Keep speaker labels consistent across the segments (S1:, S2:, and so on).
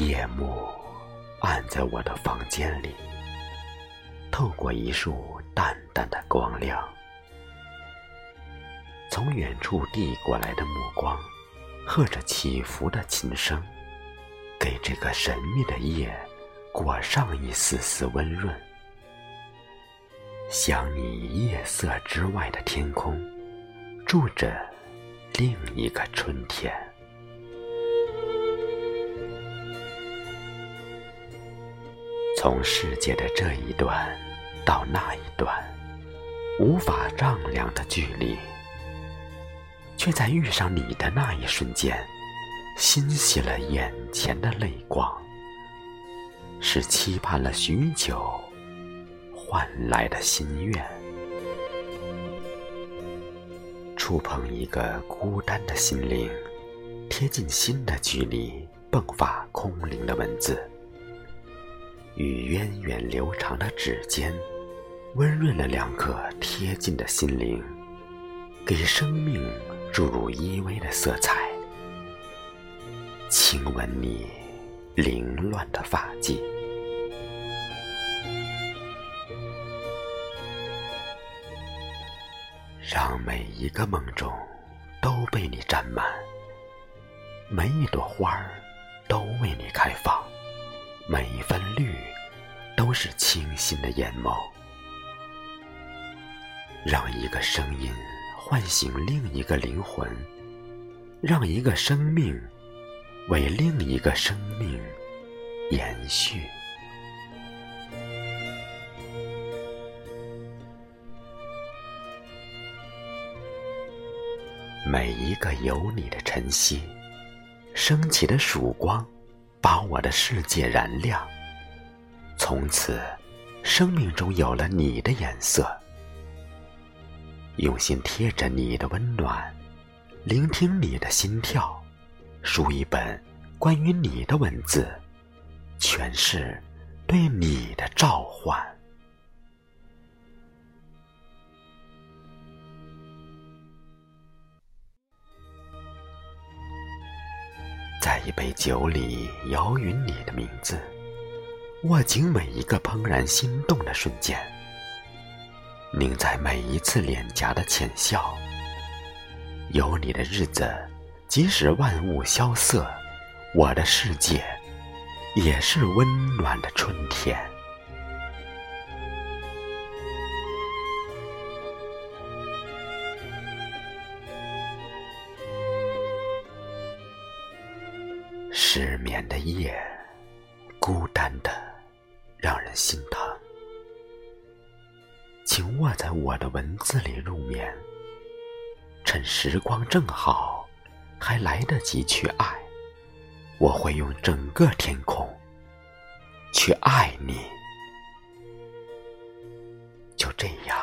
S1: 夜幕暗在我的房间里，透过一束淡淡的光亮，从远处递过来的目光，和着起伏的琴声，给这个神秘的夜裹上一丝丝温润。想你，夜色之外的天空，住着另一个春天。从世界的这一端到那一端，无法丈量的距离，却在遇上你的那一瞬间，欣喜了眼前的泪光，是期盼了许久换来的心愿。触碰一个孤单的心灵，贴近心的距离，迸发空灵的文字。与源远流长的指尖，温润了两颗贴近的心灵，给生命注入依偎的色彩。亲吻你凌乱的发髻，让每一个梦中都被你占满，每一朵花儿都为你开放。每一分绿，都是清新的眼眸。让一个声音唤醒另一个灵魂，让一个生命为另一个生命延续。每一个有你的晨曦，升起的曙光。把我的世界燃亮，从此，生命中有了你的颜色。用心贴着你的温暖，聆听你的心跳，书一本关于你的文字，诠释对你的召唤。在一杯酒里摇匀你的名字，握紧每一个怦然心动的瞬间，凝在每一次脸颊的浅笑。有你的日子，即使万物萧瑟，我的世界也是温暖的春天。失眠的夜，孤单的，让人心疼。请卧在我的文字里入眠，趁时光正好，还来得及去爱。我会用整个天空去爱你。就这样，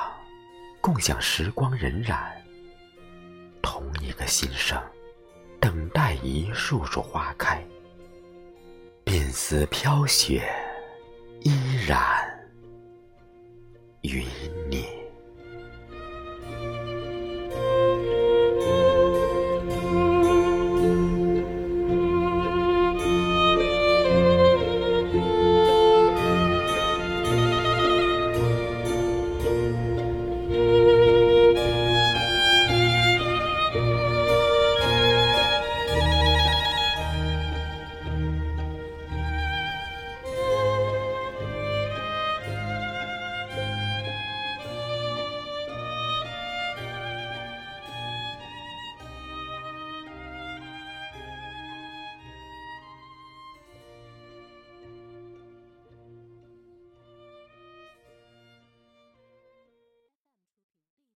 S1: 共享时光荏苒，同一个心声，等待一树树花开。鬓丝飘雪，依然云。